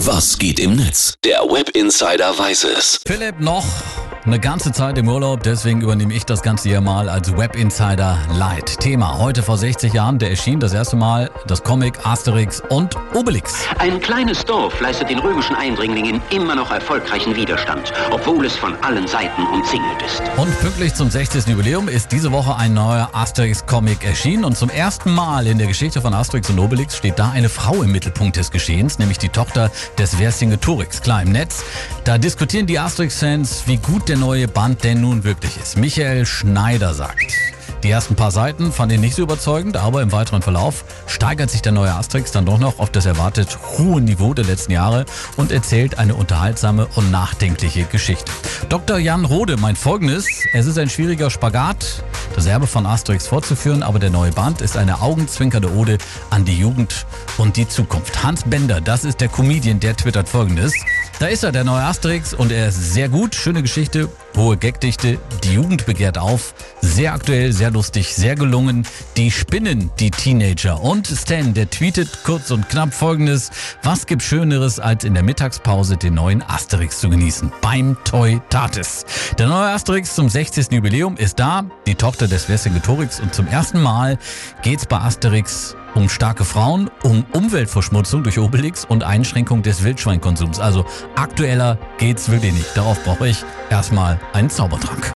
Was geht im Netz? Der Web Insider weiß es. Philipp noch eine ganze Zeit im Urlaub, deswegen übernehme ich das Ganze hier mal als Web Insider Light. Thema heute vor 60 Jahren, der erschien das erste Mal das Comic Asterix und Obelix. Ein kleines Dorf leistet den römischen Eindringlingen immer noch erfolgreichen Widerstand, obwohl es von allen Seiten umzingelt ist. Und pünktlich zum 60. Jubiläum ist diese Woche ein neuer Asterix-Comic erschienen und zum ersten Mal in der Geschichte von Asterix und Obelix steht da eine Frau im Mittelpunkt des Geschehens, nämlich die Tochter des Vercingetorix. Klar im Netz, da diskutieren die Asterix-Fans, wie gut der der neue Band denn nun wirklich ist. Michael Schneider sagt. Die ersten paar Seiten fand ich nicht so überzeugend, aber im weiteren Verlauf steigert sich der neue Asterix dann doch noch auf das erwartet hohe Niveau der letzten Jahre und erzählt eine unterhaltsame und nachdenkliche Geschichte. Dr. Jan Rode meint folgendes, es ist ein schwieriger Spagat, das Erbe von Asterix fortzuführen, aber der neue Band ist eine augenzwinkernde Ode an die Jugend und die Zukunft. Hans Bender, das ist der Comedian, der twittert folgendes. Da ist er, der neue Asterix, und er ist sehr gut. Schöne Geschichte, hohe Gagdichte, die Jugend begehrt auf. Sehr aktuell, sehr lustig, sehr gelungen. Die spinnen, die Teenager. Und Stan, der tweetet kurz und knapp folgendes. Was gibt Schöneres, als in der Mittagspause den neuen Asterix zu genießen? Beim Toy Tatis. Der neue Asterix zum 60. Jubiläum ist da. Die Tochter des Vercingetorix. Und zum ersten Mal geht's bei Asterix um starke Frauen, um Umweltverschmutzung durch Obelix und Einschränkung des Wildschweinkonsums. Also aktueller geht's wirklich nicht. Darauf brauche ich erstmal einen Zaubertrank.